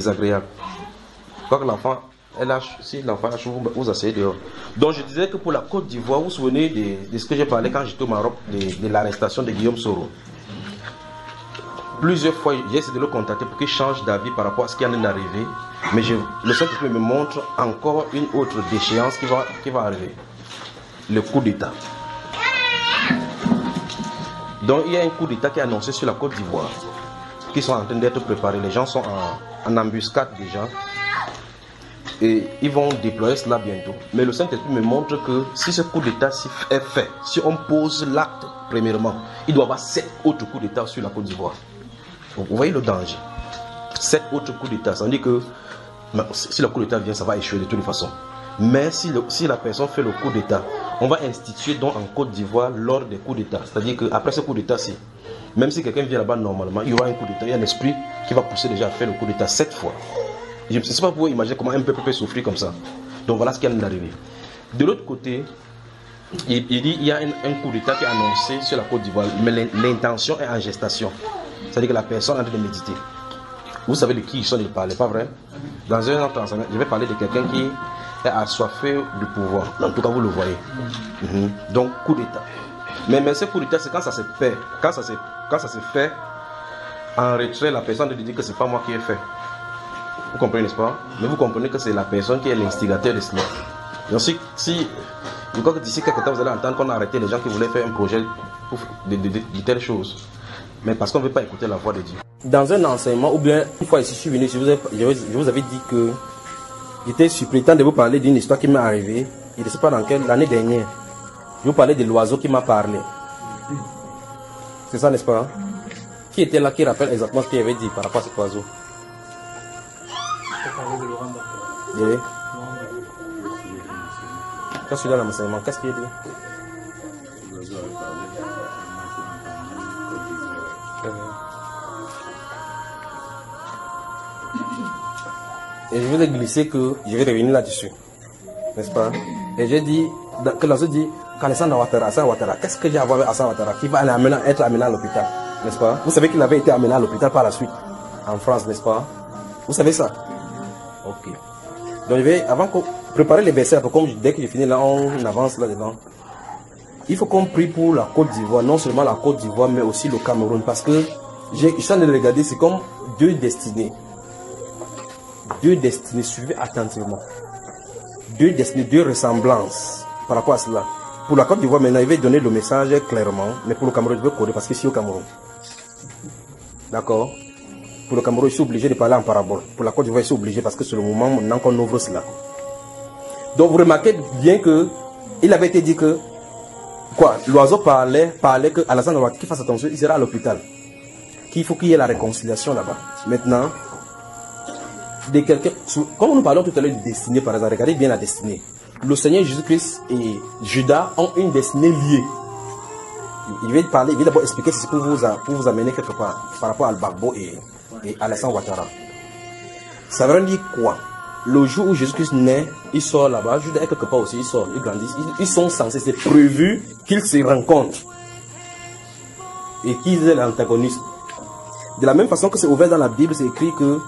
désagréable. Que l'enfant, elle a, si l'enfant vous, vous asseyez dehors. Donc je disais que pour la Côte d'Ivoire, vous vous souvenez de, ce que j'ai parlé quand j'étais au Maroc, de, de l'arrestation de Guillaume Soro. Plusieurs fois, j'ai essayé de le contacter pour qu'il change d'avis par rapport à ce qui en est arrivé. Mais je, le Saint-Esprit me montre encore une autre déchéance qui va, qui va arriver. Le coup d'État. Donc il y a un coup d'État qui est annoncé sur la Côte d'Ivoire, qui sont en train d'être préparés. Les gens sont en, en embuscade déjà. Et ils vont déployer cela bientôt. Mais le Saint-Esprit me montre que si ce coup d'État est fait, si on pose l'acte, premièrement, il doit y avoir sept autres coups d'État sur la Côte d'Ivoire. Vous voyez le danger. Sept autres coups d'État. Ça veut dire que si le coup d'État vient, ça va échouer de toute façon. Mais si, si la personne fait le coup d'État, on va instituer donc en Côte d'Ivoire l'ordre des coups d'État. C'est-à-dire qu'après ce coup d'État-ci, même si quelqu'un vient là-bas normalement, il y aura un coup d'État. Il y a un esprit qui va pousser déjà à faire le coup d'État sept fois. Je ne sais pas pour imaginer comment un peuple peut souffrir comme ça. Donc voilà ce qui vient d'arriver. De l'autre côté, il, dit il y a un, coup d'État qui est annoncé sur la Côte d'Ivoire, mais l'intention est en gestation. C'est-à-dire que la personne est en train de méditer. Vous savez de qui ils sont de parler, pas vrai? Dans un autre je vais parler de quelqu'un qui est assoiffé du pouvoir. En tout cas, vous le voyez. -hmm. Donc, coup d'État. Mais, ce coup d'État, c'est quand ça se fait. Quand ça se, quand ça se fait en retrait, la personne dit que c'est pas moi qui ai fait. Vous comprenez, n'est-ce pas? Mais vous comprenez que c'est la personne qui est l'instigateur de cela. Donc, si, si je crois que d'ici quelques temps, vous allez entendre qu'on a arrêté les gens qui voulaient faire un projet pour, de, de, de, de telles choses. Mais parce qu'on ne veut pas écouter la voix de Dieu. Dans un enseignement, ou bien une fois ici, je suis venu, je vous, ai, je vous avais dit que j'étais supplétant de vous parler d'une histoire qui m'est arrivée. Je ne sais pas dans quelle, l'année dernière. Je vous parlais de l'oiseau qui m'a parlé. C'est ça, n'est-ce pas Qui était là, qui rappelle exactement ce qu'il avait dit par rapport à cet oiseau? Oui. Quand je suis dans l'enseignement, qu'est-ce qu'il dit? Et je vous ai glissé que je vais revenir là-dessus. N'est-ce pas Et j'ai dit, que l'oiseau dit, Qu'est-ce que j'ai à voir avec Hassan Ouattara qui va amener, être amené à l'hôpital N'est-ce pas? Vous savez qu'il avait été amené à l'hôpital par la suite, en France, n'est-ce pas? Vous savez ça? Ok. Donc je vais, avant qu'on préparer les versets, comme dès que j'ai fini là, on avance là-dedans. Il faut qu'on prie pour la Côte d'Ivoire, non seulement la Côte d'Ivoire, mais aussi le Cameroun, parce que je suis en train de regarder, c'est comme deux destinées deux destinées, suivez attentivement. Deux destinées, deux ressemblances par rapport à cela. Pour la Côte d'Ivoire, maintenant, il va donner le message clairement, mais pour le Cameroun, je vais coder parce que c'est au Cameroun. D'accord? Pour le Cameroun, je suis obligé de parler en parabole. Pour la Côte d'Ivoire, je suis obligé parce que c'est le moment maintenant qu'on ouvre cela. Donc, vous remarquez bien que il avait été dit que quoi L'oiseau parlait, parlait que Alassane Ouattara, qu'il fasse attention, il sera à l'hôpital. Qu'il faut qu'il y ait la réconciliation là-bas. Maintenant, de quelqu'un. Comme nous parlons tout à l'heure de destinée, par exemple, regardez bien la destinée. Le Seigneur Jésus-Christ et Judas ont une destinée liée. Il vient parler, il vient d'abord expliquer ceci pour vous, pour vous amener quelque part par rapport à Al-Bagbo et, et Alassane Ouattara. Ça veut dire quoi? Le jour où Jésus-Christ naît, il sort là-bas, Judas est quelque part aussi, il sort, ils grandissent. Ils, sont censés, c'est prévu qu'ils se rencontrent et qu'ils aient l'antagonisme. De la même façon que c'est ouvert dans la Bible, c'est écrit que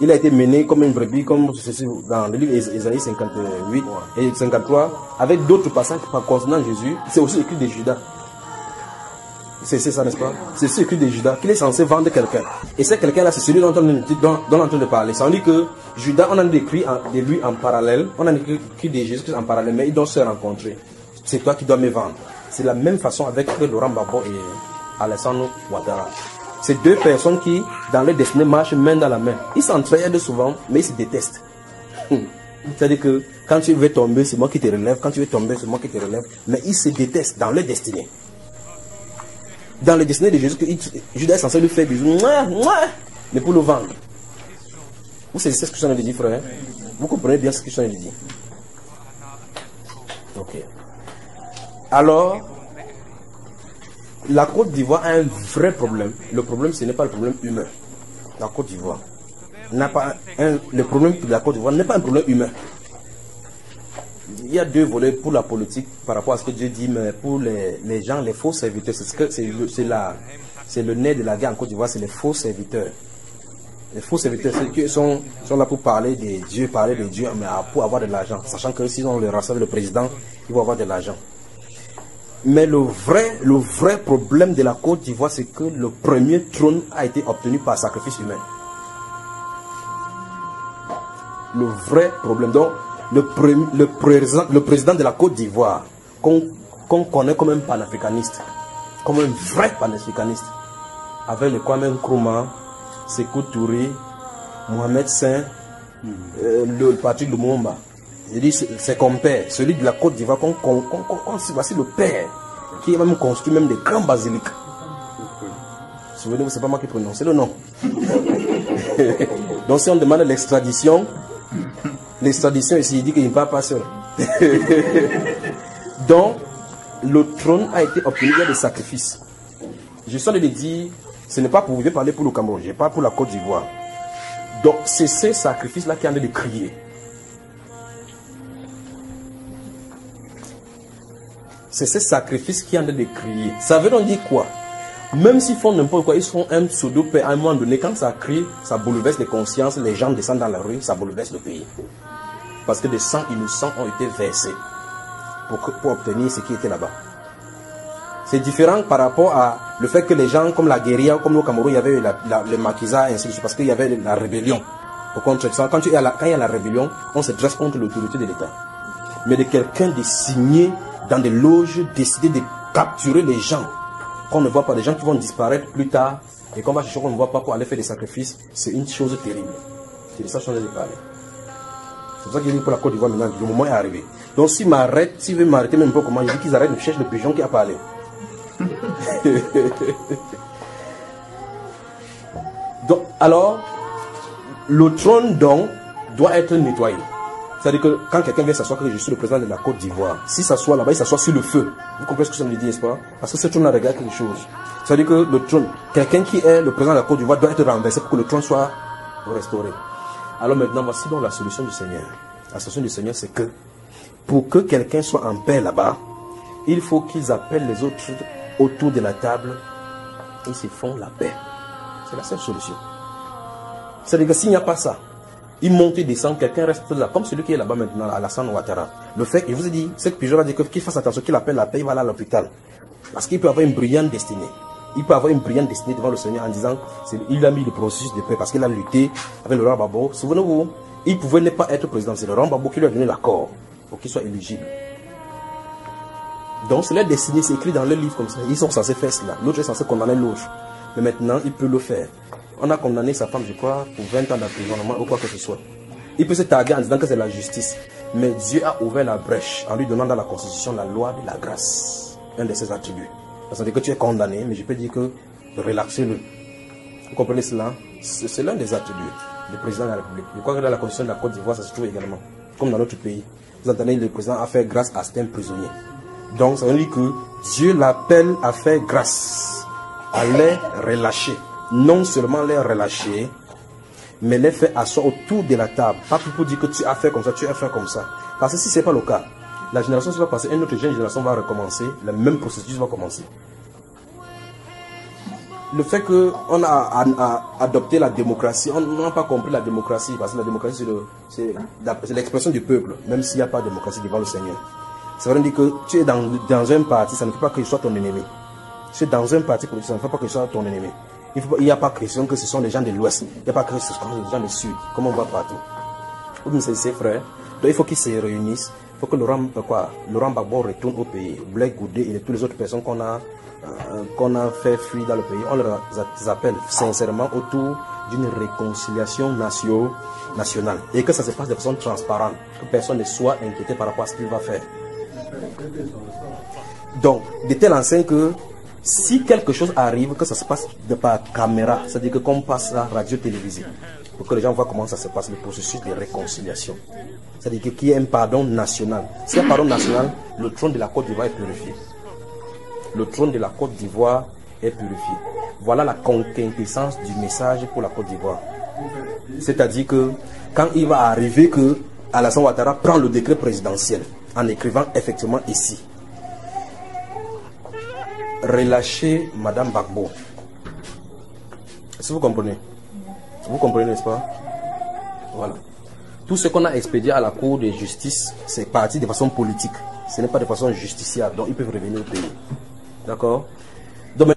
il a été mené comme une brebis, comme ceci dans le livre Isaïe 58 et 53, avec d'autres passages concernant Jésus. C'est aussi écrit de Judas. C'est ça, n'est-ce pas? C'est aussi écrit de Judas qu'il est censé vendre quelqu'un. Et c'est quelqu'un-là, c'est celui dont on, dont, dont on est en train de parler. Ça veut dire que Judas, on a écrit de lui en parallèle, on a écrit de Jésus en parallèle, mais ils doivent se rencontrer. C'est toi qui dois me vendre. C'est la même façon avec Laurent Babo et Alessandro Ouattara. C'est deux personnes qui, dans leur destinée, marchent main dans la main. Ils s'entraident souvent, mais ils se détestent. C'est-à-dire que quand tu veux tomber, c'est moi qui te relève. Quand tu veux tomber, c'est moi qui te relève. Mais ils se détestent dans leur destinée. Dans le destinée de Jésus, Judas est censé lui faire bisous. Mais pour le vendre. Vous savez ce que je suis en train de dire, frère Vous comprenez bien ce que je suis en train de dire Ok. Alors, la Côte d'Ivoire a un vrai problème. Le problème, ce n'est pas le problème humain. La Côte d'Ivoire n'a pas un, le problème de la Côte d'Ivoire n'est pas un problème humain. Il y a deux volets pour la politique par rapport à ce que Dieu dit, mais pour les, les gens, les faux serviteurs, c'est ce que c'est la, c'est le nez de la guerre en Côte d'Ivoire, c'est les faux serviteurs. Les faux serviteurs, ceux qui sont, sont là pour parler des dieux, parler des dieux, mais pour avoir de l'argent. Sachant que s'ils ont le rassemble le président, ils vont avoir de l'argent. Mais le vrai, le problème de la Côte d'Ivoire, c'est que le premier trône a été obtenu par sacrifice humain. Le vrai problème. Donc, le, le, président, le de la Côte d'Ivoire, qu'on connaît comme un panafricaniste, comme un vrai panafricaniste, avec le Kwame Nkrumah, Sekou Touré, Mohamed Saint, euh, le, parti de Lumumba. Je dis, c'est comme père, celui de la Côte d'Ivoire, qu'on qu voici le père, qui a même construit même des grands basiliques. Souvenez-vous, c'est pas moi qui prononce le nom. Donc si on demande l'extradition, l'extradition ici, il dit qu'il ne parle pas seul. Donc, le trône a été obtenu via des sacrifices. Je suis de dire, ce n'est pas pour vous parler pour le Cameroun, je parle pour la Côte d'Ivoire. Donc, c'est ces sacrifices-là qui ont de crier. C'est ces sacrifices qui ont de crier. Ça veut donc dire quoi? Même s'ils font n'importe quoi, ils font un pseudo à un moment donné, quand ça crie, ça bouleverse les consciences, les gens descendent dans la rue, ça bouleverse le pays. Parce que des sangs innocents ont été versés pour, pour obtenir ce qui était là-bas. C'est différent par rapport à le fait que les gens comme la guérilla, comme au Cameroun, il y avait le maquisa, ainsi de suite, parce qu'il y avait la rébellion. Quand, la, quand il y a la rébellion, on se dresse contre l'autorité de l'État. Mais de quelqu'un de signer dans des loges, décider de capturer les gens, qu'on ne voit pas, des gens qui vont disparaître plus tard, et qu'on va chercher qu'on ne voit pas pour aller faire des sacrifices, c'est une chose terrible. C'est de ça que je de parler. C'est pour ça qu'il dit pour la Côte d'Ivoire maintenant, le moment est arrivé. Donc s'il m'arrête, s'il veut m'arrêter même pas comment, je dis qu'ils arrêtent de chercher le pigeon qui a parlé. donc, alors, le trône donc doit être nettoyé. C'est-à-dire que quand quelqu'un vient s'asseoir, que je suis le président de la Côte d'Ivoire, si s'assoit là-bas, il s'assoit sur le feu. Vous comprenez ce que ça me dit, n'est-ce pas? Parce que ce trône regarde quelque chose. C'est-à-dire que le trône, quelqu'un qui est le président de la Côte d'Ivoire doit être renversé pour que le trône soit restauré. Alors maintenant, voici donc la solution du Seigneur. La solution du Seigneur, c'est que pour que quelqu'un soit en paix là-bas, il faut qu'ils appellent les autres autour de la table et se font la paix. C'est la seule solution. C'est-à-dire que s'il n'y a pas ça, il monte et descend, quelqu'un reste là, comme celui qui est là-bas maintenant, à la San Ouattara. Le fait, il vous ai dit, c'est que Pigeon a dit qu'il fasse attention, qu'il appelle la paix, il va aller à l'hôpital. Parce qu'il peut avoir une brillante destinée. Il peut avoir une brillante destinée devant le Seigneur en disant, il a mis le processus de paix parce qu'il a lutté avec le roi Babo. Souvenez-vous, il pouvait ne pas être président. C'est le roi Babo qui lui a donné l'accord pour qu'il soit éligible. Donc, c'est leur destinée, c'est écrit dans le livre comme ça. Ils sont censés faire cela. L'autre est censé condamner l'autre. Mais maintenant, il peut le faire. On a condamné sa femme, je crois, pour 20 ans d'emprisonnement ou quoi que ce soit. Il peut se targuer en disant que c'est la justice. Mais Dieu a ouvert la brèche en lui donnant dans la Constitution la loi de la grâce. Un de ses attributs. Ça veut dire que tu es condamné, mais je peux dire que relaxez-le. Vous comprenez cela? C'est l'un des attributs du président de la République. Je crois que dans la Constitution de la Côte d'Ivoire, ça se trouve également. Comme dans notre pays. Vous entendez, le président a fait grâce à certains prisonniers. Donc, ça veut dire que Dieu l'appelle à faire grâce, à les relâcher. Non seulement les relâcher, mais les faire asseoir autour de la table. Pas pour dire que tu as fait comme ça, tu as fait comme ça. Parce que si ce n'est pas le cas, la génération va passer, une autre génération va recommencer, le même processus va commencer. Le fait qu'on a, adopté la démocratie, on n'a pas compris la démocratie, parce que la démocratie, c'est l'expression du peuple, même s'il n'y a pas de démocratie devant le Seigneur. Ça veut dire que tu es dans, un parti, ça ne fait pas qu'il soit ton ennemi. Tu es dans un parti ça ne fait pas qu'il soit ton ennemi. Il n'y a pas question que ce sont les gens de l'Ouest. Il n'y a pas que ce sont les gens du Sud, comme on voit partout? Ou c'est ses frères. Donc il faut qu'ils se réunissent. Il faut que Laurent, euh, quoi, Laurent Gbagbo retourne au pays. Blake Goudé et toutes les autres personnes qu'on a, euh, qu'on a fait fuir dans le pays, on les appelle sincèrement autour d'une réconciliation nationale. Et que ça se passe de façon transparente. Que personne ne soit inquiété par rapport à ce qu'il va faire. Donc, de telle enseigne que si quelque chose arrive, que ça se passe de par caméra, c'est-à-dire que qu'on passe à radio-télévisée, pour que les gens voient comment ça se passe, le processus de réconciliation. C'est-à-dire qu'il y ait un pardon national. S'il y a un pardon national, le trône de la Côte d'Ivoire est purifié. Le trône de la Côte d'Ivoire est purifié. Voilà la quintessence du message pour la Côte d'Ivoire. C'est-à-dire que quand il va arriver que Alassane Ouattara prend le décret présidentiel, en écrivant effectivement ici. Relâchez Madame Bagbo. Est-ce que vous comprenez? Vous comprenez, n'est-ce pas? Voilà. Tout ce qu'on a expédié à la Cour de justice, c'est parti de façon politique. Ce n'est pas de façon justiciable. Donc, ils peuvent revenir au pays. D'accord? Donc,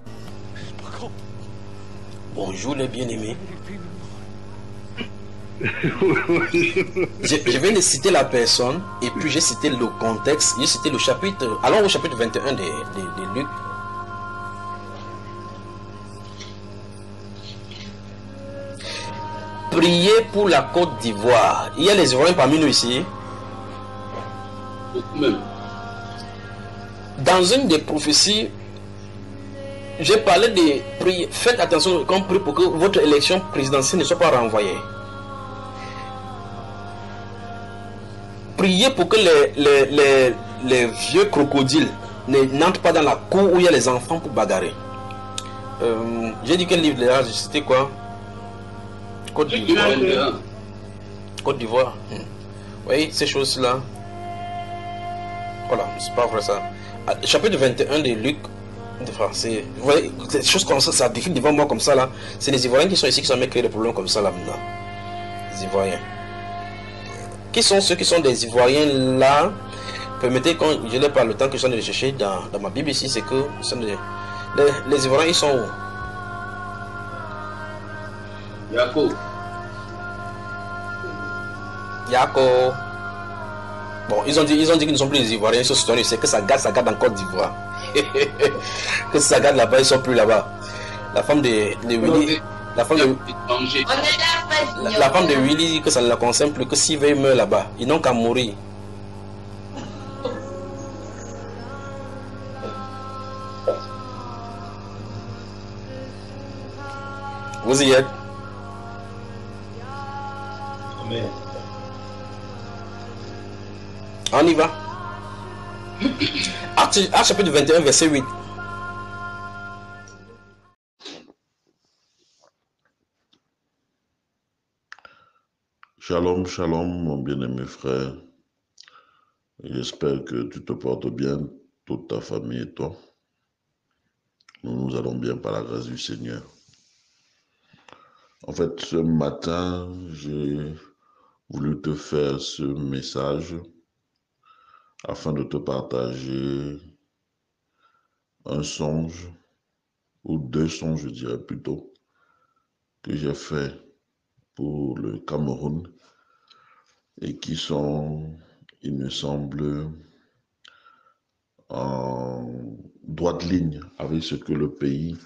Bonjour les bien-aimés. je, je viens de citer la personne et puis j'ai cité le contexte, j'ai cité le chapitre. Allons au chapitre 21 de, de, de Luc. Priez pour la Côte d'Ivoire. Il y a les Ivoiriens parmi nous ici. Même. Dans une des prophéties, j'ai parlé de prier. Faites attention quand prie pour que votre élection présidentielle ne soit pas renvoyée. Priez pour que les, les, les, les vieux crocodiles ne- n'entrent pas dans la cour où il y a les enfants pour bagarrer. Euh, j'ai dit quel livre là C'était quoi? Côte d'Ivoire. 21. Côte d'Ivoire. Oui, ces choses-là. Voilà, c'est pas vrai ça. Ah, Chapitre 21 de Luc, de français. Vous voyez, des choses comme ça, ça défile devant moi comme ça là. C'est les Ivoiriens qui sont ici qui sont mis créer des problèmes comme ça là maintenant. Les Ivoiriens. Qui sont ceux qui sont des Ivoiriens là? Permettez, quand je n'ai pas le temps que je suis en train de chercher dans, dans ma Bible ici, c'est que les, les Ivoiriens ils sont où? Jacob. Yako. Bon, ils ont dit, ils ont dit qu'ils ne sont plus les Ivoiriens, ils sont citoyens, c'est que ça garde, ça garde en Côte d'Ivoire. que ça garde là-bas, ils sont plus là-bas. La femme de, de Willy, la femme de, la, la femme de Willy dit que ça ne la concerne plus, que s'il veut, il meurt là-bas. Ils n'ont qu'à mourir. Vous y êtes On y va. Acte, Acte chapitre 21, verset 8. Shalom, shalom, mon bien-aimé frère. J'espère que tu te portes bien, toute ta famille et toi. Nous nous allons bien par la grâce du Seigneur. En fait, ce matin, j'ai voulu te faire ce message afin de te partager un songe, ou deux songes, je dirais plutôt, que j'ai fait pour le Cameroun et qui sont, il me semble, en droite ligne avec ce que le pays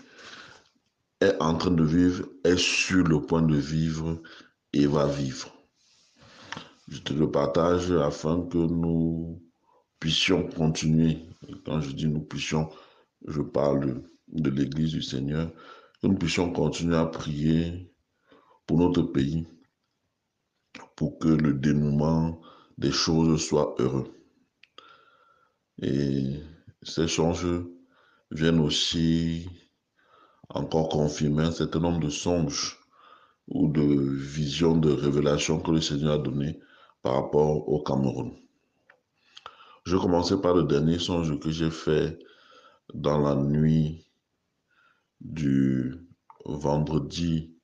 est en train de vivre, est sur le point de vivre et va vivre. Je te le partage afin que nous puissions continuer. Quand je dis nous puissions, je parle de l'Église du Seigneur, que nous puissions continuer à prier pour notre pays, pour que le dénouement des choses soit heureux. Et ces songes viennent aussi encore confirmer un certain nombre de songes ou de visions, de révélations que le Seigneur a données par rapport au Cameroun. Je commencer par le dernier songe que j'ai fait dans la nuit du vendredi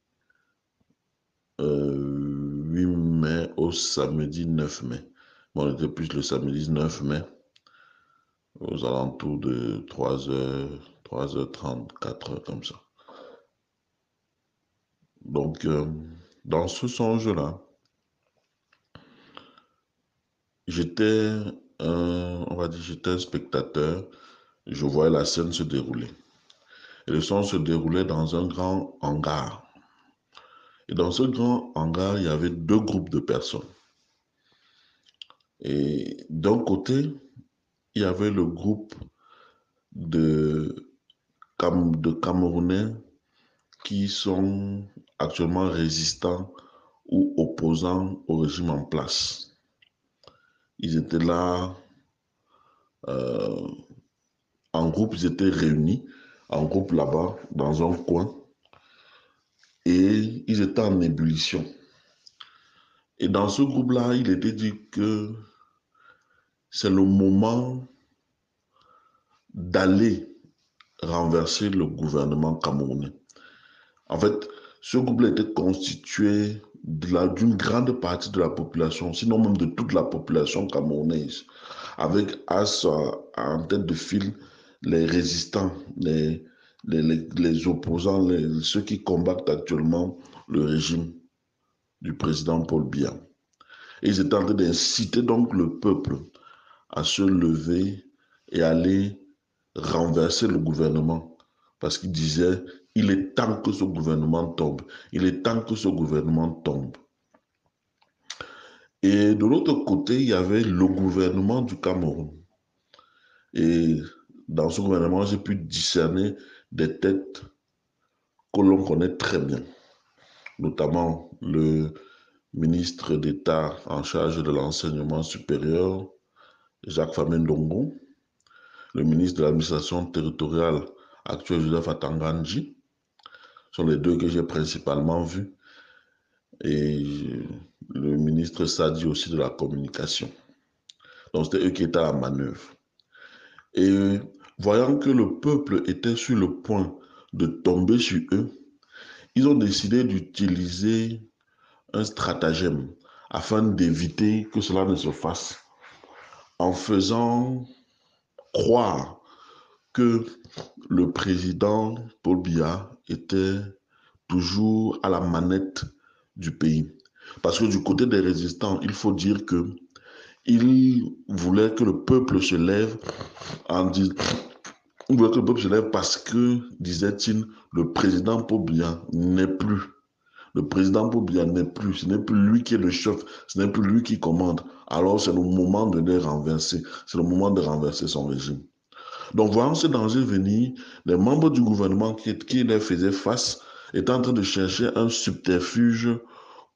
euh, 8 mai au samedi 9 mai. Bon, on était plus le samedi 9 mai, aux alentours de 3h, 3h30, 4h comme ça. Donc, euh, dans ce songe-là, j'étais un, on va dire, j'étais spectateur, je voyais la scène se dérouler. Le songe se déroulait dans un grand hangar. Et dans ce grand hangar, il y avait deux groupes de personnes. Et d'un côté, il y avait le groupe de, Cam- de Camerounais qui sont actuellement résistants ou opposants au régime en place. Ils étaient là euh, en groupe, ils étaient réunis en groupe là-bas, dans un coin, et ils étaient en ébullition. Et dans ce groupe-là, il était dit que c'est le moment d'aller renverser le gouvernement camerounais. En fait, ce couple était constitué d'une grande partie de la population, sinon même de toute la population camerounaise, avec à en tête de file les résistants, les, les, les, opposants, ceux qui combattent actuellement le régime du président Paul Biya. Ils étaient en train d'inciter donc le peuple à se lever et aller renverser le gouvernement. Parce qu'ils disaient, il est temps que ce gouvernement tombe. Il est temps que ce gouvernement tombe. Et de l'autre côté, il y avait le gouvernement du Cameroun. Et dans ce gouvernement, j'ai pu discerner des têtes que l'on connaît très bien, notamment le ministre d'État en charge de l'enseignement supérieur, Jacques Famendongo, le ministre de l'administration territoriale actuel, Joseph Atanganji, sont les deux que j'ai principalement vus, et le ministre Sadi aussi de la communication. Donc c'était eux qui étaient à manœuvre. Et voyant que le peuple était sur le point de tomber sur eux, ils ont décidé d'utiliser un stratagème afin d'éviter que cela ne se fasse en faisant croire que le président Paul Biya était toujours à la manette du pays. Parce que du côté des résistants, il faut dire que il voulait que le peuple se lève en que le peuple se lève parce que, disait-il, le président Paul Biya n'est plus. Le président Paul Biya n'est plus. Ce n'est plus lui qui est le chef. Ce n'est plus lui qui commande. Alors c'est le moment de les renverser. C'est le moment de renverser son régime. Donc, voyant ce danger venir, les membres du gouvernement qui, qui les faisaient face étaient en train de chercher un subterfuge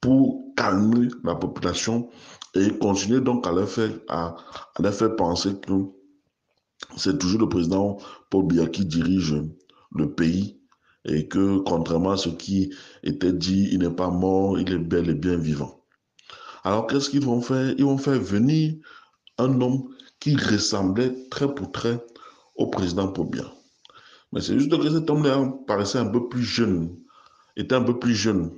pour calmer la population et continuer donc à leur faire, à, faire penser que c'est toujours le président Paul Biya qui dirige le pays et que contrairement à ce qui était dit, il n'est pas mort, il est bel et bien vivant. Alors qu'est-ce qu'ils vont faire? Ils vont faire venir un homme qui ressemblait très pour très au président Pobia. Mais c'est juste que cet homme-là paraissait un peu plus jeune, était un peu plus jeune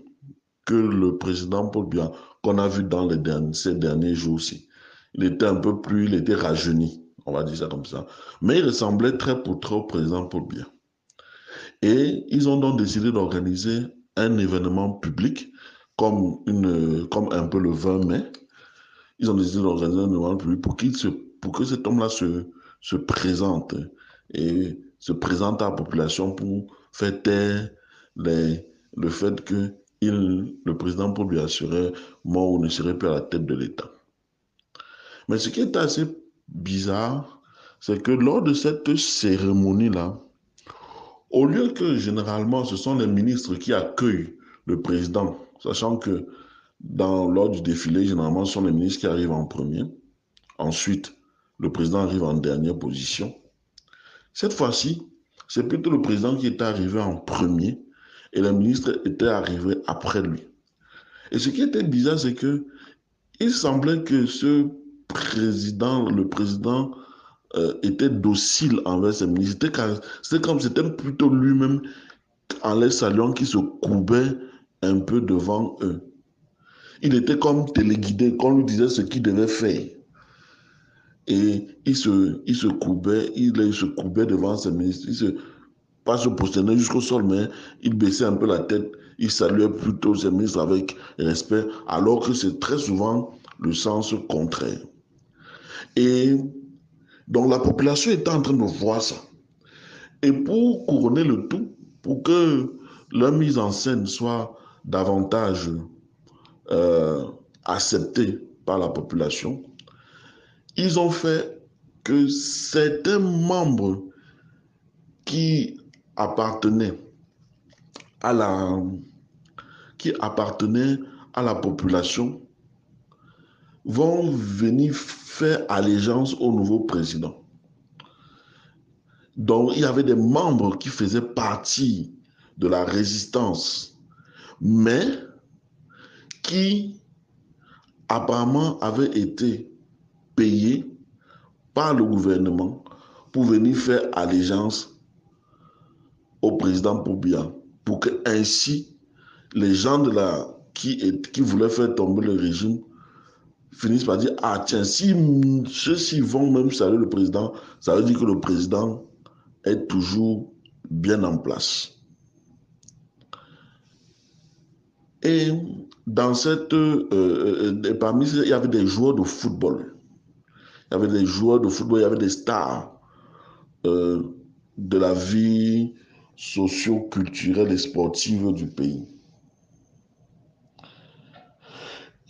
que le président Pobia qu'on a vu dans les derniers, ces derniers jours aussi. Il était un peu plus, il était rajeuni, on va dire ça comme ça. Mais il ressemblait très pour trop au président Pobia. Et ils ont donc décidé d'organiser un événement public, comme, une, comme un peu le 20 mai. Ils ont décidé d'organiser un événement public pour, qu'il se, pour que cet homme-là se, se présente et se présente à la population pour faire taire le fait que il, le président pour lui assurer mort ou ne serait plus à la tête de l'État. Mais ce qui est assez bizarre, c'est que lors de cette cérémonie-là, au lieu que généralement ce sont les ministres qui accueillent le président, sachant que dans, lors du défilé, généralement ce sont les ministres qui arrivent en premier, ensuite le président arrive en dernière position. Cette fois-ci, c'est plutôt le président qui est arrivé en premier et le ministre était arrivé après lui. Et ce qui était bizarre, c'est que il semblait que ce président, le président, euh, était docile envers ses ministres. C'était comme c'était plutôt lui-même, en les saluant, qui se courbait un peu devant eux. Il était comme téléguidé, qu'on lui disait ce qu'il devait faire. Et il se, il se courbait, il, se courbait devant ses ministres. Il se, pas se jusqu'au sol, mais il baissait un peu la tête. Il saluait plutôt ses ministres avec respect, alors que c'est très souvent le sens contraire. Et donc la population était en train de voir ça. Et pour couronner le tout, pour que la mise en scène soit davantage euh, acceptée par la population, ils ont fait que certains membres qui appartenaient à la, qui appartenaient à la population vont venir faire allégeance au nouveau président. Donc, il y avait des membres qui faisaient partie de la résistance, mais qui apparemment avaient été payé par le gouvernement pour venir faire allégeance au président Poubia, pour que ainsi les gens de qui, qui voulaient faire tomber le régime finissent par dire, ah tiens, si ceux-ci vont même saluer le président, ça veut dire que le président est toujours bien en place. Et dans cette, euh, euh, parmi il y avait des joueurs de football. Il y avait des joueurs de football, il y avait des stars euh, de la vie socio-culturelle et sportive du pays.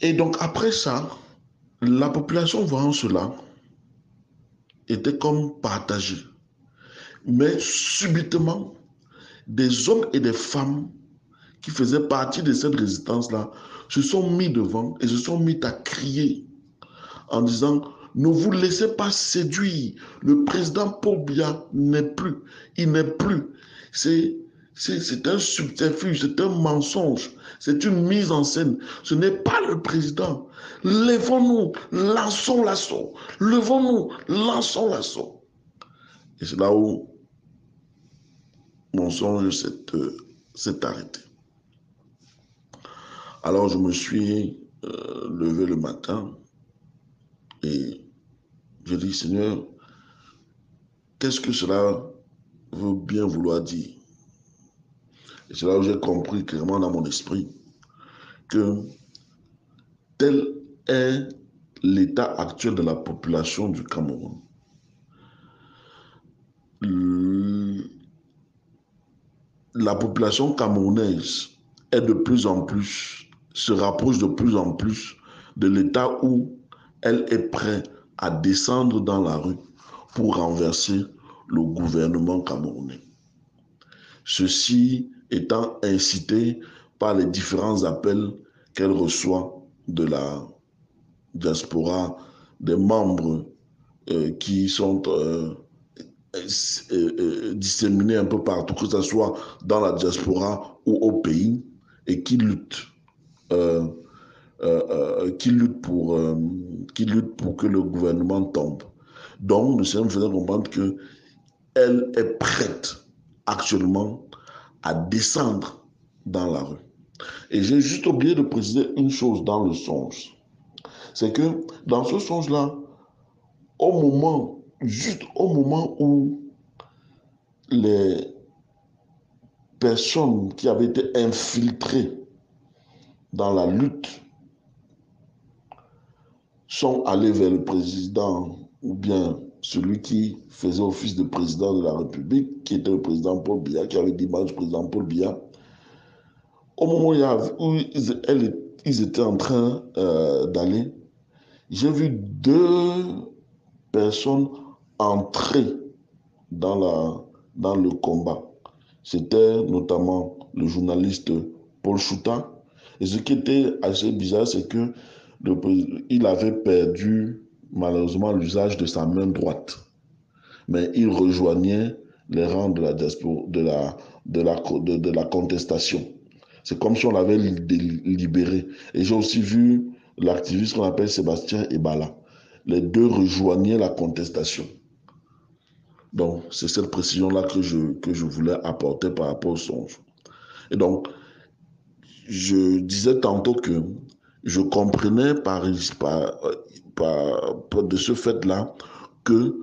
Et donc après ça, la population voyant cela était comme partagée. Mais subitement, des hommes et des femmes qui faisaient partie de cette résistance-là se sont mis devant et se sont mis à crier en disant ne vous laissez pas séduire. Le président Paul n'est plus. Il n'est plus. C'est, un subterfuge, c'est un mensonge, c'est une mise en scène. Ce n'est pas le président. Lèvons-nous, lançons l'assaut. Levons-nous, lançons l'assaut. Et c'est là où mon songe s'est, arrêté. Alors je me suis euh, levé le matin et je dis, Seigneur, qu'est-ce que cela veut bien vouloir dire? Et c'est là où j'ai compris clairement dans mon esprit que tel est l'état actuel de la population du Cameroun. La population camerounaise est de plus en plus, se rapproche de plus en plus de l'état où elle est prête à descendre dans la rue pour renverser le gouvernement camerounais. Ceci étant incité par les différents appels qu'elle reçoit de la diaspora, des membres euh, qui sont euh, euh, disséminés un peu partout, que ce soit dans la diaspora ou au pays, et qui luttent qui, lutte pour, qui lutte pour que le gouvernement tombe. Donc, nous sommes faisant comprendre qu'elle est prête actuellement à descendre dans la rue. Et j'ai juste oublié de préciser une chose dans le songe. C'est que dans ce songe-là, au moment, juste au moment où les personnes qui avaient été infiltrées dans la lutte sont allés vers le président ou bien celui qui faisait office de président de la République, qui était le président Paul Biya, qui avait l'image du président Paul Biya, au moment où ils, étaient en train euh, d'aller, j'ai vu deux personnes entrer dans, la, dans le combat. C'était notamment le journaliste Paul Chouta. Et ce qui était assez bizarre, c'est que il avait perdu malheureusement l'usage de sa main droite. Mais il rejoignait les rangs de la, de la, de la, contestation. C'est comme si on l'avait libéré. Et j'ai aussi vu l'activiste qu'on appelle Sébastien Ebala. Les deux rejoignaient la contestation. Donc, c'est cette précision-là que je, que je voulais apporter par rapport au songe. Et donc, je disais tantôt que je comprenais par, de ce fait-là que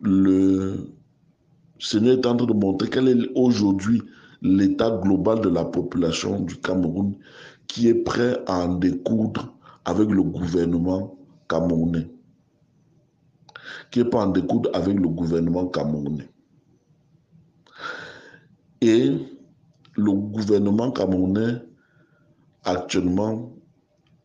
le Seigneur est en train de montrer quel est aujourd'hui l'état global de la population du Cameroun qui est prêt à en découdre avec le gouvernement camerounais. Qui est prêt à en découdre avec le gouvernement camerounais. Et le gouvernement camerounais actuellement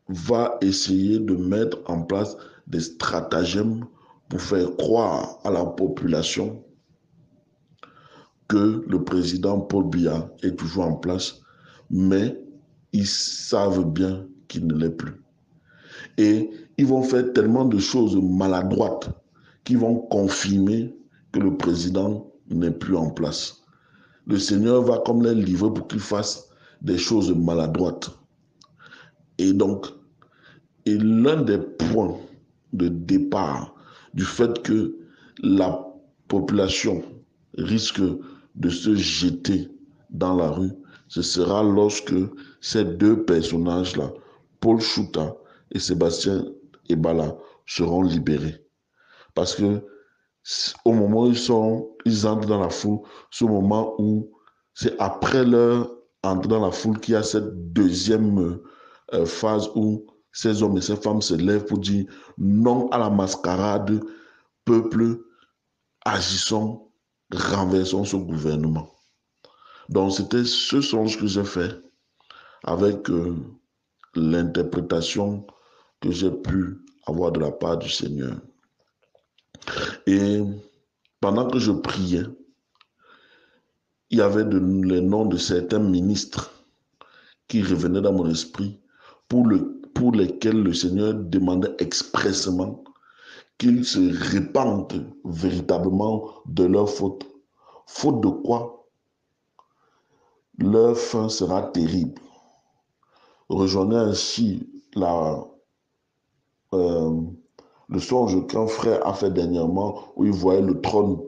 va essayer de mettre en place des stratagèmes pour faire croire à la population que le président Paul Biya est toujours en place, mais ils savent bien qu'il ne l'est plus. Et ils vont faire tellement de choses maladroites qui vont confirmer que le président n'est plus en place. Le Seigneur va comme les livrer pour qu'ils fassent des choses maladroites. Et donc, et l'un des points de départ du fait que la population risque de se jeter dans la rue, ce sera lorsque ces deux personnages-là, Paul Chouta et Sébastien Ebala, seront libérés. Parce que au moment où ils, sont, ils entrent dans la foule, au moment où c'est après leur entrée dans la foule qu'il y a cette deuxième euh, phase où ces hommes et ces femmes se lèvent pour dire non à la mascarade, peuple, agissons, renversons ce gouvernement. Donc c'était ce songe que j'ai fait avec euh, l'interprétation que j'ai pu avoir de la part du Seigneur. Et pendant que je priais, il y avait les noms de certains ministres qui revenaient dans mon esprit pour, le, pour lesquels le Seigneur demandait expressément qu'ils se répandent véritablement de leur faute. Faute de quoi? Leur fin sera terrible. Rejoignez ainsi la, euh, le songe qu'un frère a fait dernièrement où il voyait le trône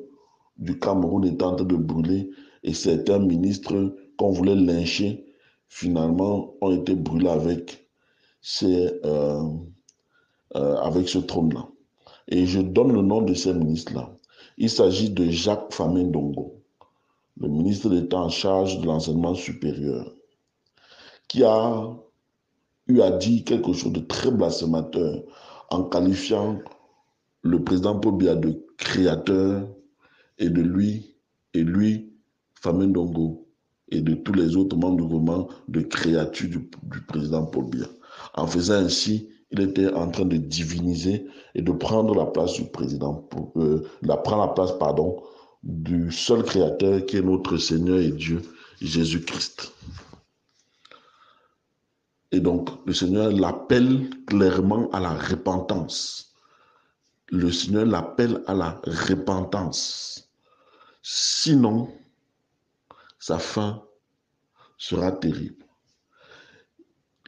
du Cameroun étant en train de brûler et certains ministres qu'on voulait lyncher finalement ont été brûlés avec, ces, euh, euh, avec ce trône-là. Et je donne le nom de ces ministres-là. Il s'agit de Jacques Famendongo, le ministre d'État en charge de l'enseignement supérieur, qui a eu à dire quelque chose de très blasphémateur en qualifiant le président Pobia de créateur et de lui, et lui, Famendongo, et de tous les autres membres du gouvernement de créature du, président Pobia. En faisant ainsi, il était en train de diviniser et de prendre la place du président, euh, prendre la place, pardon, du seul créateur qui est notre Seigneur et Dieu, Jésus-Christ. Et donc, le Seigneur l'appelle clairement à la repentance. Le Seigneur l'appelle à la repentance. Sinon, sa fin sera terrible.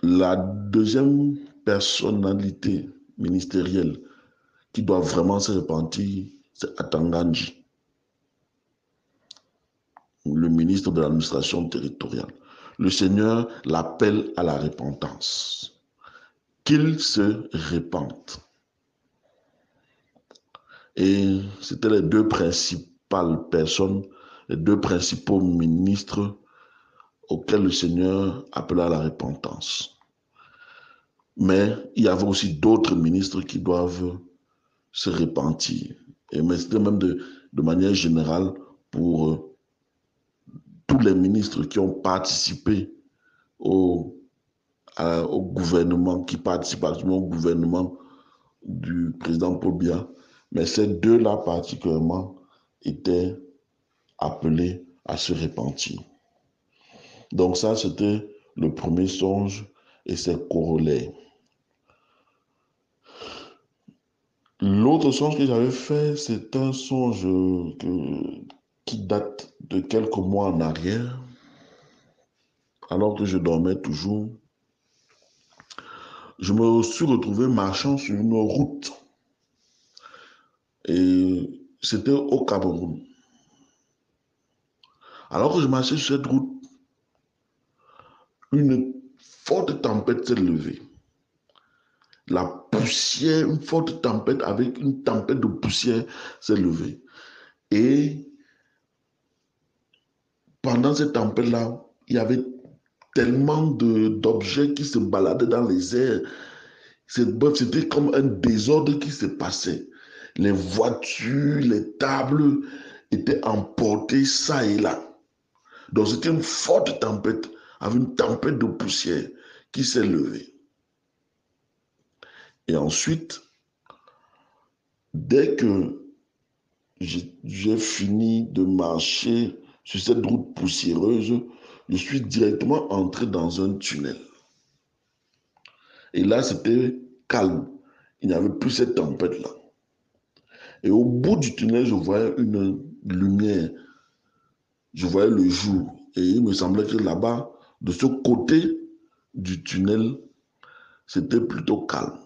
La deuxième personnalité ministérielle qui doit vraiment se repentir, c'est Atanganji, le ministre de l'administration territoriale. Le Seigneur l'appelle à la repentance, qu'il se répande. Et c'était les deux principales personnes, les deux principaux ministres auxquels le Seigneur appela à la repentance. Mais il y avait aussi d'autres ministres qui doivent se repentir. Et c'était même de, manière générale pour euh, tous les ministres qui ont participé au, au gouvernement, qui participent au gouvernement du président Paul Biya. Mais ces deux-là particulièrement étaient appelés à se repentir. Donc ça, c'était le premier songe et ses corollaires. L'autre songe que j'avais fait, c'est un songe qui date de quelques mois en arrière, alors que je dormais toujours. Je me suis retrouvé marchant sur une route. Et c'était au Cameroun. Alors que je marchais sur cette route, une forte tempête s'est levée la poussière, une forte tempête avec une tempête de poussière s'est levée. Et pendant cette tempête-là, il y avait tellement d'objets qui se baladaient dans les airs. C'était comme un désordre qui se passait. Les voitures, les tables étaient emportées ça et là. Donc c'était une forte tempête, avec une tempête de poussière qui s'est levée. Et ensuite, dès que j'ai fini de marcher sur cette route poussiéreuse, je suis directement entré dans un tunnel. Et là, c'était calme. Il n'y avait plus cette tempête-là. Et au bout du tunnel, je voyais une lumière. Je voyais le jour. Et il me semblait que là-bas, de ce côté du tunnel, c'était plutôt calme.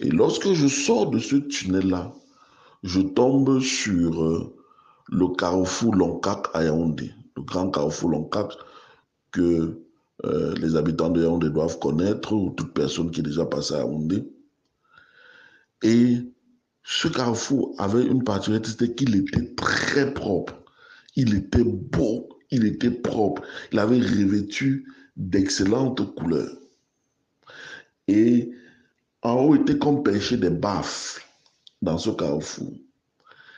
Et lorsque je sors de ce tunnel-là, je tombe sur euh, le carrefour Lonkak à Yaoundé, le grand carrefour Lonkak que euh, les habitants de Yaoundé doivent connaître, ou toute personne qui est déjà passée à Yaoundé. Et ce carrefour avait une particularité, c'était qu'il était très propre. Il était beau, il était propre. Il avait revêtu d'excellentes couleurs. Et en haut était comme pêcher des baffes dans ce carrefour.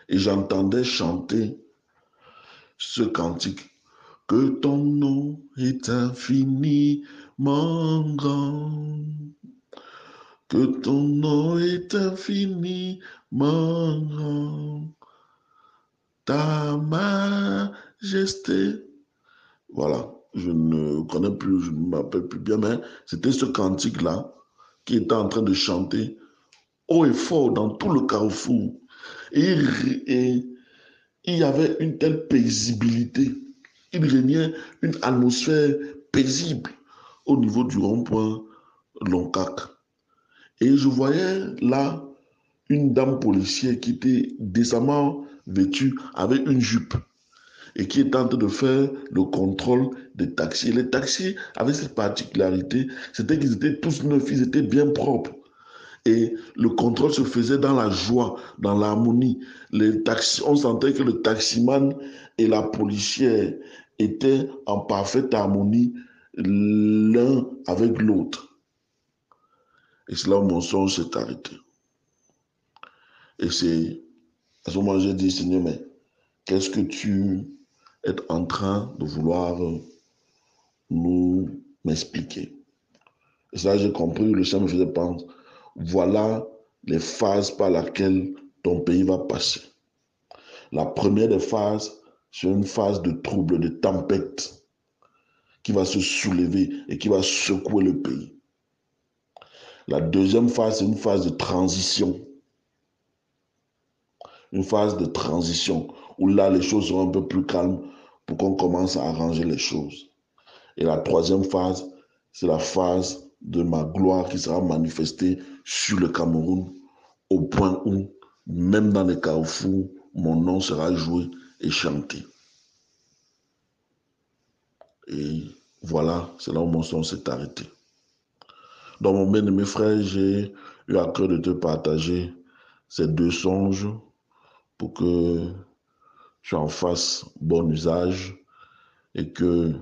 Et j'entendais chanter ce cantique. Que ton nom est infiniment grand. Que ton nom est infiniment grand. Ta majesté. Voilà, je ne connais plus, je ne m'appelle plus bien, mais c'était ce cantique-là qui était en train de chanter haut et fort dans tout le carrefour. Et, il y avait une telle paisibilité. Il régnait une atmosphère paisible au niveau du rond-point Loncac. Et je voyais là une dame policière qui était décemment vêtue avec une jupe et qui en train de faire le contrôle des taxis. les taxis avaient cette particularité, c'était qu'ils étaient tous neufs, ils étaient bien propres. Et le contrôle se faisait dans la joie, dans l'harmonie. Les taxis, on sentait que le taximan et la policière étaient en parfaite harmonie l'un avec l'autre. Et c'est là où mon son s'est arrêté. Et c'est à ce moment j'ai dit, Seigneur, mais qu'est-ce que tu es en train de vouloir nous m'expliquer Et ça, j'ai compris, le Seigneur me faisait penser, voilà les phases par lesquelles ton pays va passer. La première des phases, c'est une phase de trouble, de tempête qui va se soulever et qui va secouer le pays. La deuxième phase, c'est une phase de transition. Une phase de transition où là, les choses seront un peu plus calmes pour qu'on commence à arranger les choses. Et la troisième phase, c'est la phase de ma gloire qui sera manifestée sur le Cameroun au point où, même dans les carrefours, mon nom sera joué et chanté. Et voilà, c'est là où mon son s'est arrêté. Dans mon bien-aimé frère, j'ai eu à cœur de te partager ces deux songes pour que tu en fasses bon usage et que,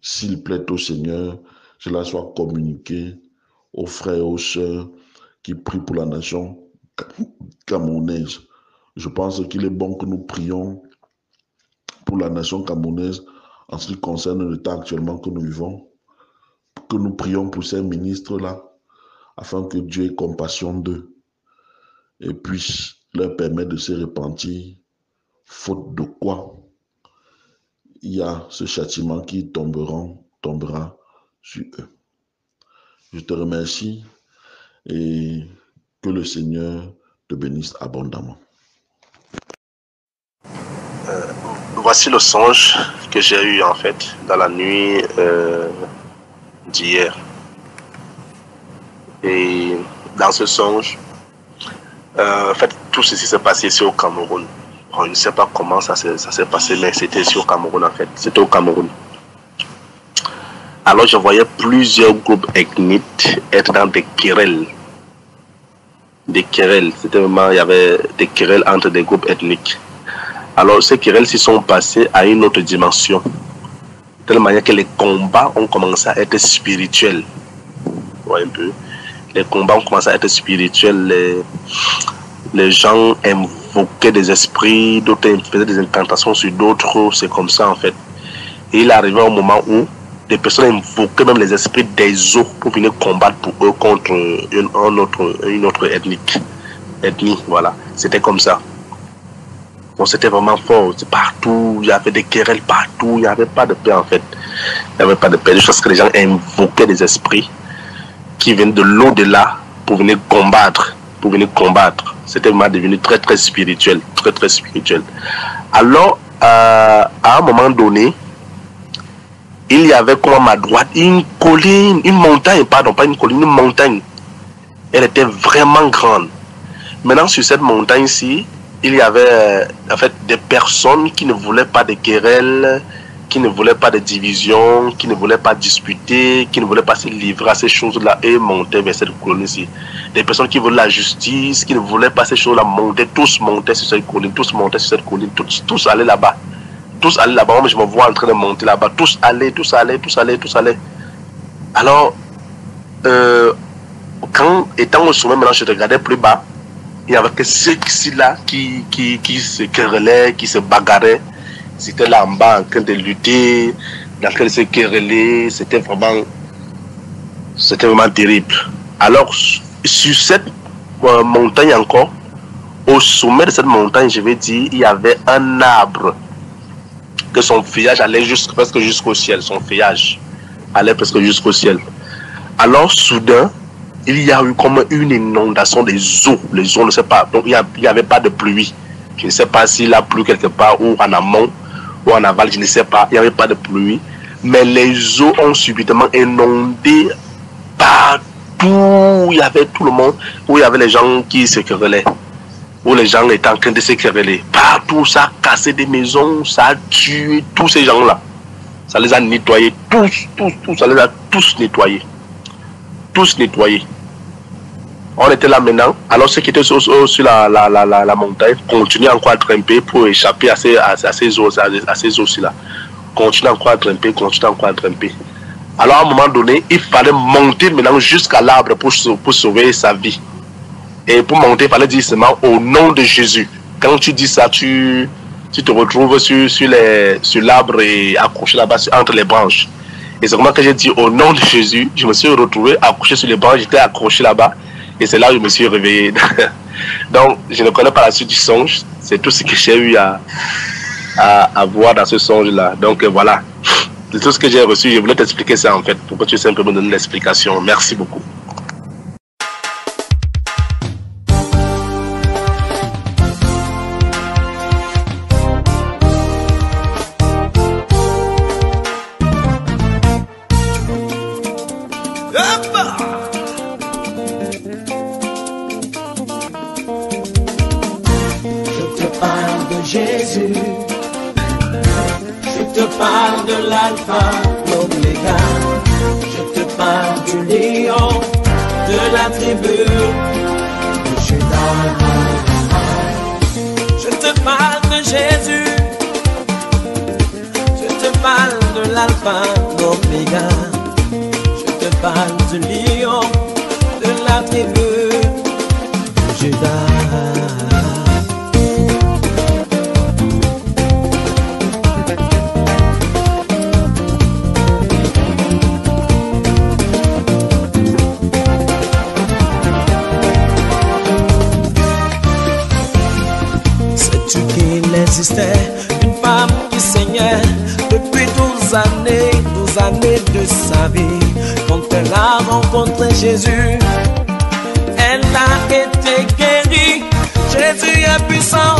s'il plaît au Seigneur, cela soit communiqué aux frères et aux sœurs qui prient pour la nation camerounaise. Je pense qu'il est bon que nous prions pour la nation camerounaise en ce qui concerne le temps actuellement que nous vivons, que nous prions pour ces ministres-là, afin que Dieu ait compassion d'eux et puisse leur permettre de se repentir, faute de quoi il y a ce châtiment qui tombera, tombera sur eux. Je te remercie et que le Seigneur te bénisse abondamment. Euh, voici le songe que j'ai eu en fait dans la nuit euh, d'hier. Et dans ce songe, euh, en fait, tout ceci s'est passé ici au Cameroun. On ne sait pas comment ça s'est passé, mais c'était au Cameroun en fait. C'était au Cameroun. Alors je voyais plusieurs groupes ethniques être dans des querelles. Des querelles. C'était vraiment, il y avait des querelles entre des groupes ethniques. Alors ces querelles s'y sont passées à une autre dimension. De telle manière que les combats ont commencé à être spirituels. voyez un peu. Les combats ont commencé à être spirituels. Les, les gens des esprits, d'autres faisaient des incantations sur d'autres. C'est comme ça en fait. Et il arrivait un moment où des personnes invoquaient même les esprits des eaux pour venir combattre pour eux contre une, autre, une autre ethnique. ethnie. Voilà, c'était comme ça. C'était vraiment fort. Partout, il y avait des querelles partout, il n'y avait pas de paix en fait. Il n'y avait pas de paix. Je pense que les gens invoquaient des esprits qui viennent de l'au-delà pour venir combattre, pour venir combattre. C'était vraiment devenu très très spirituel, très très spirituel. Alors, euh, à un moment donné, il y avait comme à ma droite une colline, une montagne, pardon, pas une colline, une montagne. Elle était vraiment grande. Maintenant, sur cette montagne-ci, il y avait euh, en fait des personnes qui ne voulaient pas de querelles, qui ne voulait pas de division, qui ne voulait pas disputer, qui ne voulait pas se livrer à ces choses-là et monter vers cette colline-ci. Des personnes qui voulaient la justice, qui ne voulaient pas ces choses-là, monter, tous montaient sur cette colline, tous montaient sur cette colline, tous, tous allaient là-bas. Tous allaient là-bas, moi je me vois en train de monter là-bas, tous allaient, tous allaient, tous allaient, tous allaient. Alors, euh, quand, étant au sommet, maintenant je regardais plus bas, il n'y avait que ceux-ci-là qui, qui, qui se querellaient, qui se bagarraient. C'était là en bas en train de lutter, en train de se quereller. C'était vraiment, c'était vraiment terrible. Alors, sur cette euh, montagne encore, au sommet de cette montagne, je vais dire, il y avait un arbre que son feuillage allait jusqu', presque jusqu'au ciel. Son feuillage allait presque jusqu'au ciel. Alors, soudain, il y a eu comme une inondation des eaux. Les eaux, ne sais pas, donc il n'y avait pas de pluie. Je ne sais pas s'il a plu quelque part ou en amont ou en aval, je ne sais pas. Il n'y avait pas de pluie. Mais les eaux ont subitement inondé partout. Il y avait tout le monde, où il y avait les gens qui se querellaient, où les gens étaient en train de se quereller. Partout, ça a cassé des maisons, ça a tué tous ces gens-là. Ça les a nettoyés, tous, tous, tous, ça les a tous nettoyés. Tous nettoyés. On était là maintenant. Alors ceux qui étaient sur, la, la, la, la, montagne continuaient encore à grimper pour échapper à ces, à, ces eaux, à, à ces eaux-là. Continuent encore à grimper, continuent encore à grimper. Alors à un moment donné, il fallait monter maintenant jusqu'à l'arbre pour, pour sauver sa vie. Et pour monter, il fallait dire seulement au nom de Jésus. Quand tu dis ça, tu, tu te retrouves sur, sur les- sur l'arbre et accroché là-bas entre les branches. Et c'est vraiment que j'ai dit au nom de Jésus, je me suis retrouvé accroché sur les branches, j'étais accroché là-bas. Et c'est là où je me suis réveillé. Donc, je ne connais pas la suite du songe. C'est tout ce que j'ai eu à, à, voir dans ce songe-là. Donc, euh, voilà. C'est tout ce que j'ai reçu. Je voulais t'expliquer ça en fait, pour que tu simplement me donner l'explication. Merci beaucoup. Une femme qui saignait. Depuis 12 années, 12 années de sa vie. Quand elle a rencontré Jésus, elle a été guérie. Jésus est puissant,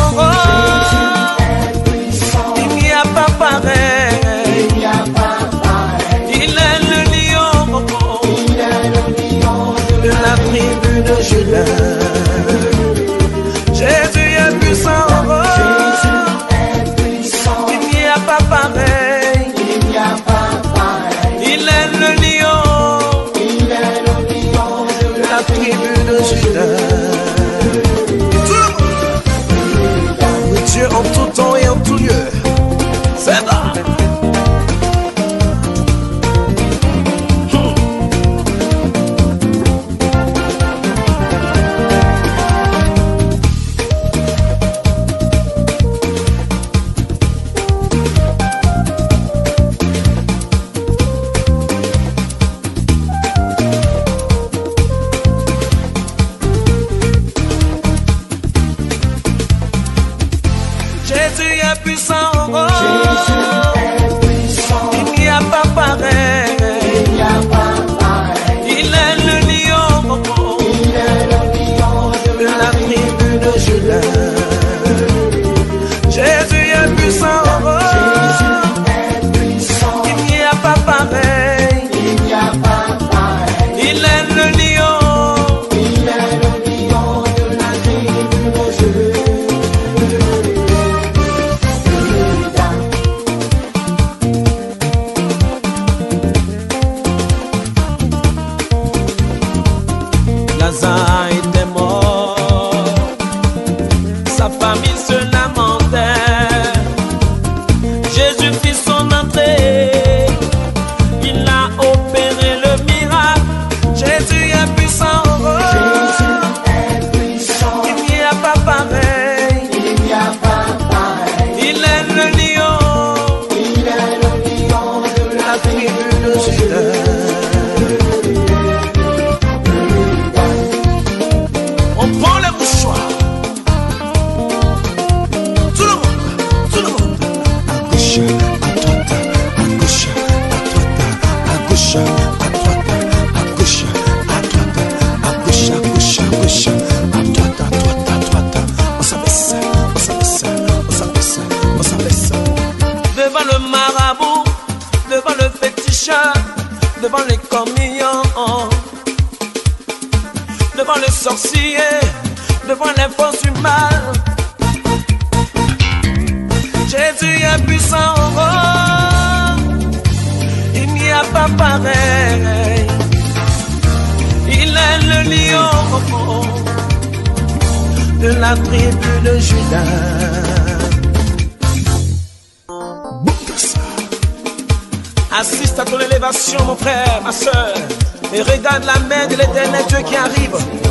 Puissant, oh, il n'y a pas pareil. Il est le lion de la tribu de Judas. Assiste à ton élévation, mon frère, ma soeur, et regarde la main de l'éternel Dieu qui arrive.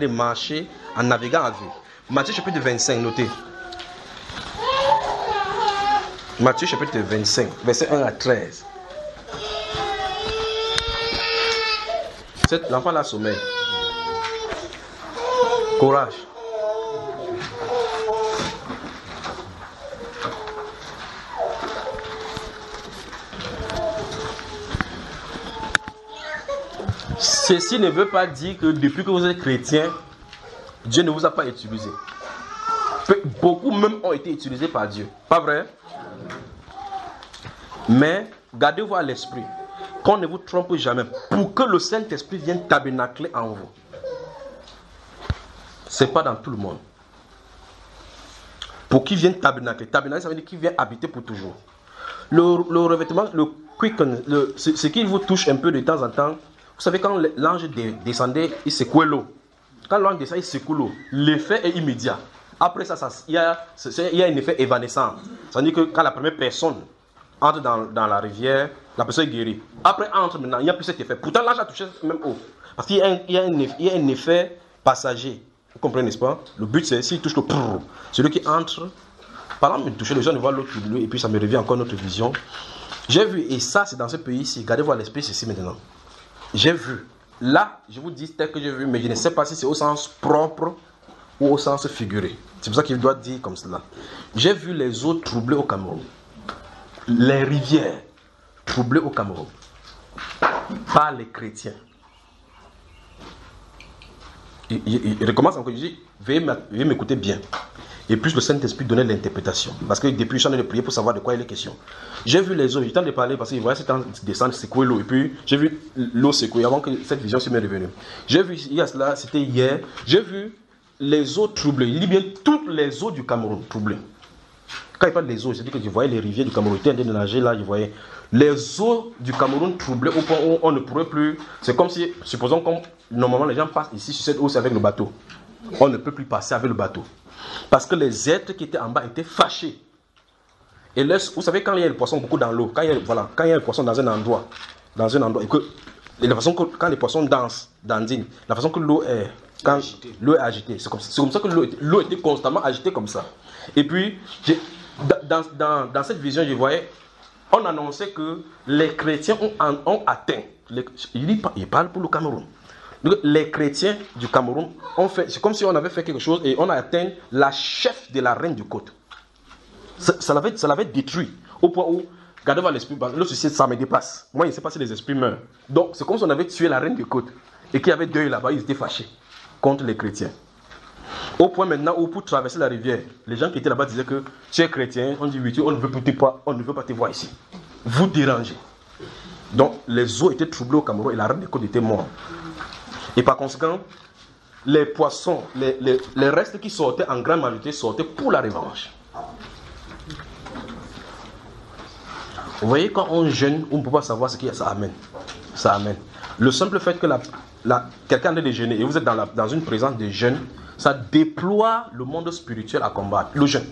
Des marchés en naviguant à vue. Matthieu chapitre 25, notez. Matthieu chapitre 25, verset 1 à 13. Cet- L'enfant là sommeil. Courage. Ceci ne veut pas dire que depuis que vous êtes chrétien, Dieu ne vous a pas utilisé. Beaucoup même ont été utilisés par Dieu. Pas vrai? Mais gardez-vous à l'esprit qu'on ne vous trompe jamais pour que le Saint-Esprit vienne tabernacler en vous. Ce n'est pas dans tout le monde. Pour qu'il vienne tabernacler. Tabernacler, ça veut dire qu'il vient habiter pour toujours. Le, revêtement, le- ce, ce qui vous touche un peu de temps en temps, vous savez, quand l'ange descendait, il secouait l'eau. Quand l'ange descend, il secoue l'eau. L'effet est immédiat. Après ça, il, y a, un effet évanescent. C'est-à-dire que quand la première personne entre dans, la rivière, la personne est guérie. Après, entre maintenant, il n'y a plus cet effet. Pourtant, l'ange a touché même eau. Parce qu'il y, a un- effet passager. Vous comprenez, n'est-ce pas? Le but, c'est s'il touche le prrr, celui qui entre, par exemple, me toucher les gens, voir l'autre et puis ça me revient encore notre vision. J'ai vu, et ça, c'est dans ce pays-ci. Gardez-vous à l'esprit, c'est ici maintenant. J'ai vu. Là, je vous dis tel que j'ai vu, mais je ne sais pas si c'est au sens propre ou au sens figuré. C'est pour ça qu'il doit dire comme cela. J'ai vu les eaux troublées au Cameroun. Les rivières troublées au Cameroun. Par les chrétiens. Il, recommence encore, il dit, veuillez m'écouter bien. Et puis le Saint-Esprit donnait l'interprétation. Parce que depuis, je suis en train de prier pour savoir de quoi il est question. J'ai vu les eaux, eu le temps de parler parce que voyez, c'était en descendre, secouer l'eau. Et puis, j'ai vu l'eau secouer avant que cette vision se m'est revenue. J'ai vu, il y a cela, c'était hier, j'ai vu les eaux troublées. Il dit bien toutes les eaux du Cameroun troublées. Quand il parle des eaux, c'est-à-dire que je voyais les rivières du Cameroun, j'étais en train de nager là, je voyais les eaux du Cameroun troublées au point où on ne pourrait plus. C'est comme si, supposons comme normalement les gens passent ici sur cette eau, c'est avec le bateau. On ne peut plus passer avec le bateau. Parce que les êtres qui étaient en bas étaient fâchés. Et là, vous savez, quand il y a le poisson beaucoup dans l'eau, quand il y a, voilà, quand il y a le poisson dans un endroit, dans un endroit, et que et la façon que quand les poissons dansent, dandinent, la façon que l'eau est, quand l'eau est agitée, c'est comme, comme ça que l'eau était, constamment agitée comme ça. Et puis, dans, dans, dans cette vision, je voyais, on annonçait que les chrétiens ont, ont atteint, les- il, il parle pour le Cameroun. Les chrétiens du Cameroun ont fait, c'est comme si on avait fait quelque chose et on a atteint la chef de la reine du côte. Ça, l'avait, ça l'avait détruit au point où, gardez-moi l'esprit, le souci, ça me dépasse. Moi, je ne sais pas si les esprits meurent. Donc, c'est comme si on avait tué la reine du côte. et qu'il y avait deuil là-bas, ils étaient fâchés contre les chrétiens. Au point maintenant où pour traverser la rivière, les gens qui étaient là-bas disaient que tu es chrétien, on dit oui, tu- on ne veut pas, on ne veut pas te voir ici. Vous dérangez. Donc les eaux étaient troublées au Cameroun et la reine des côtes était morte. Et par conséquent, les poissons, les, les- restes qui sortaient en grande majorité sortaient pour la revanche. Vous voyez, quand on jeûne, on ne peut pas savoir ce que ça amène. Ça amène. Le simple fait que la, la- quelqu'un est de jeûner et vous êtes dans, la- dans une présence de jeûne, ça déploie le monde spirituel à combattre. Le jeûne.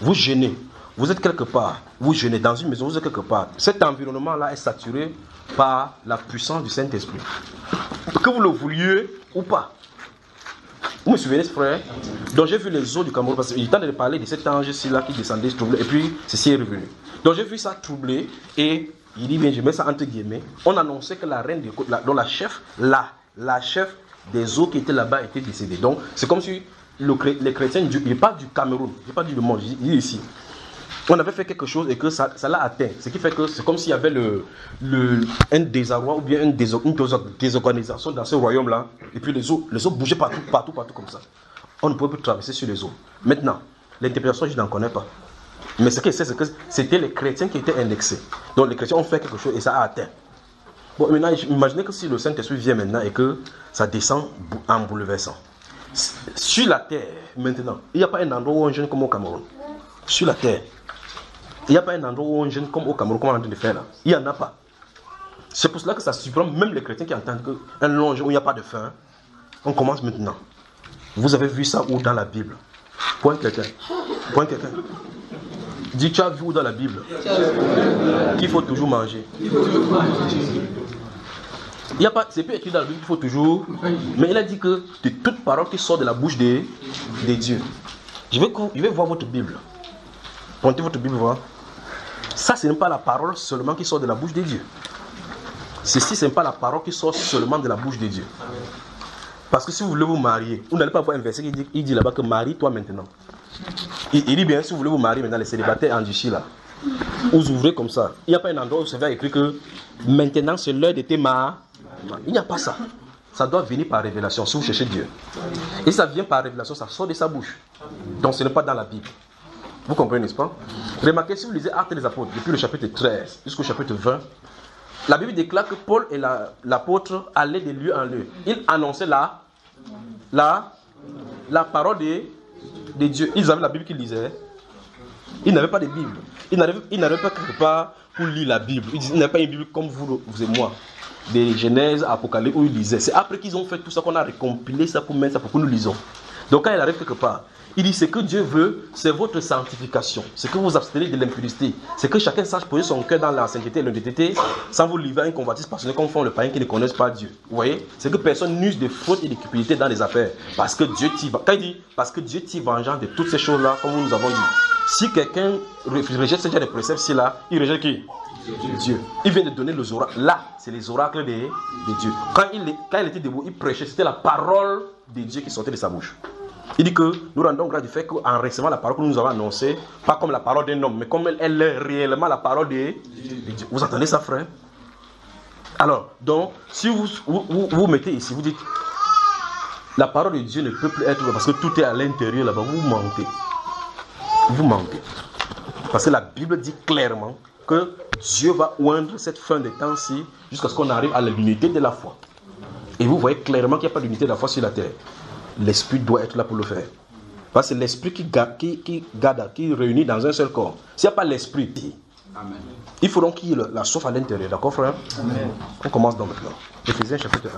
Vous jeûnez, vous êtes quelque part, vous jeûnez dans une maison, vous êtes quelque part. Cet environnement-là est saturé par la puissance du Saint-Esprit. Que vous le vouliez ou pas. Vous me suivez, frère? Donc j'ai vu les eaux du Cameroun, parce qu'il tente de parler de cet ange-ci là qui descendait, se troublait, et puis ceci est revenu. Donc j'ai vu ça troubler, et il dit bien, je mets ça entre guillemets, on annonçait que la reine côtes, la, dont la chef, la, la chef des eaux qui était là-bas était décédée. Donc c'est comme si le les chrétiens, du, il pas du Cameroun, je pas dit le monde, je dis ici. On avait fait quelque chose et que ça l'a atteint. Ce qui fait que c'est comme s'il y avait le, un désarroi ou bien une, déso- une déso- désorganisation dans ce royaume-là. Et puis les eaux, les eaux bougeaient partout, partout, partout comme ça. On ne pouvait plus traverser sur les eaux. Maintenant, l'interprétation, je n'en connais pas. Mais ce que sais, c'est que c'était les chrétiens qui étaient indexés. Donc les chrétiens ont fait quelque chose et ça a atteint. Bon, maintenant, imaginez que si le Saint-Esprit vient maintenant et que ça descend en bouleversant. Sur la terre, maintenant, il n'y a pas un endroit où on jeûne comme au Cameroun. Sur la terre. Il n'y a pas un endroit où on jeûne comme au Cameroun, comme on est en train de faire là. Il n'y en a pas. C'est pour cela que ça surprend même les chrétiens qui entendent qu'un long où il n'y a pas de faim. On commence maintenant. Vous avez vu ça où dans la Bible? Point quelqu'un. Point quelqu'un. Dis, tu as vu où dans la Bible? Qu'il faut toujours manger. Il n'y a pas, c'est pas écrit dans la Bible qu'il faut toujours. Mais il a dit que de toute parole qui sort de la bouche des, dieux. Je vais, je vais voir votre Bible. Pointez votre Bible, voir. Ça, ce n'est pas la parole seulement qui sort de la bouche des dieux. Ceci, ce n'est pas la parole qui sort seulement de la bouche des dieux. Parce que si vous voulez vous marier, vous n'allez pas voir un verset qui dit, dit là-bas que marie-toi maintenant. Il, dit bien, si vous voulez vous marier maintenant, les célibataires en Duchi là, vous ouvrez comme ça. Il n'y a pas un endroit où c'est écrit que maintenant c'est l'heure de tes marier. Il n'y a pas ça. Ça doit venir par révélation si vous cherchez Dieu. Et ça vient par révélation, ça sort de sa bouche. Donc ce n'est pas dans la Bible. Vous comprenez, n'est-ce pas? Remarquez, si vous lisez Actes des Apôtres, depuis le chapitre 13 jusqu'au chapitre 20, la Bible déclare que Paul et la- l'apôtre allaient de lieu en lieu. Ils annonçaient la, la, la parole de, de Dieu. Ils avaient la Bible qu'ils lisaient. Ils n'avaient pas de Bible. Ils n'arrivaient pas quelque part pour lire la Bible. Ils n'avaient pas une Bible comme vous, vous et moi. Des Genèse, Apocalypse, où ils lisaient. C'est après qu'ils ont fait tout ça qu'on a récompilé ça pour mettre ça pour que nous lisons. Donc quand il arrive quelque part, il dit ce que Dieu veut, c'est votre sanctification. C'est que vous abstenez de l'impudicité. C'est que chacun sache poser son cœur dans la sainteté et l'honnêteté sans vous livrer à une convoitise passionnée comme font les païens qui ne connaissent pas Dieu. Vous voyez? C'est que personne n'use de faute et de cupidité dans les affaires. Parce que Dieu tire. Quand il dit parce que Dieu tire vengeance de toutes ces choses-là, comme nous avons dit. Si quelqu'un re- rejette ce genre de préceptes là, il rejette qui? Dieu. Il vient de donner les oracles. Là, c'est les oracles de, de Dieu. Quand il, quand il était debout, il prêchait. C'était la parole de Dieu qui sortait de sa bouche. Il dit que nous rendons grâce du fait qu'en recevant la parole que nous avons annoncée, pas comme la parole d'un homme, mais comme elle, est réellement la parole de, Dieu. Vous entendez ça, frère? Alors, donc, si vous vous, vous, mettez ici, vous dites, la parole de Dieu ne peut plus être parce que tout est à l'intérieur là-bas, vous mentez. Vous mentez. Parce que la Bible dit clairement que Dieu va oindre cette fin de temps-ci jusqu'à ce qu'on arrive à l'unité de la foi. Et vous voyez clairement qu'il n'y a pas d'unité de la foi sur la terre. L'esprit doit être là pour le faire. Parce que c'est l'esprit qui, qui, qui garde, qui réunit dans un seul corps. S'il n'y a pas l'esprit, il faut donc qu'il y ait le- la soif à l'intérieur. D'accord, frère? On commence donc maintenant. Éphésiens chapitre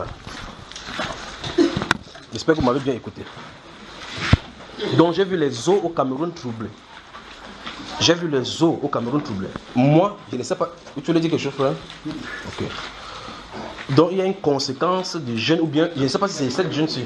1. J'espère que vous m'avez bien écouté. Donc j'ai vu les eaux au Cameroun troublées. J'ai vu les eaux au Cameroun troublées. Moi, je ne sais pas. Tu voulais dire quelque chose, frère? Ok. Donc il y a une conséquence du jeûne, ou bien, je ne sais pas si c'est cette jeûne-ci.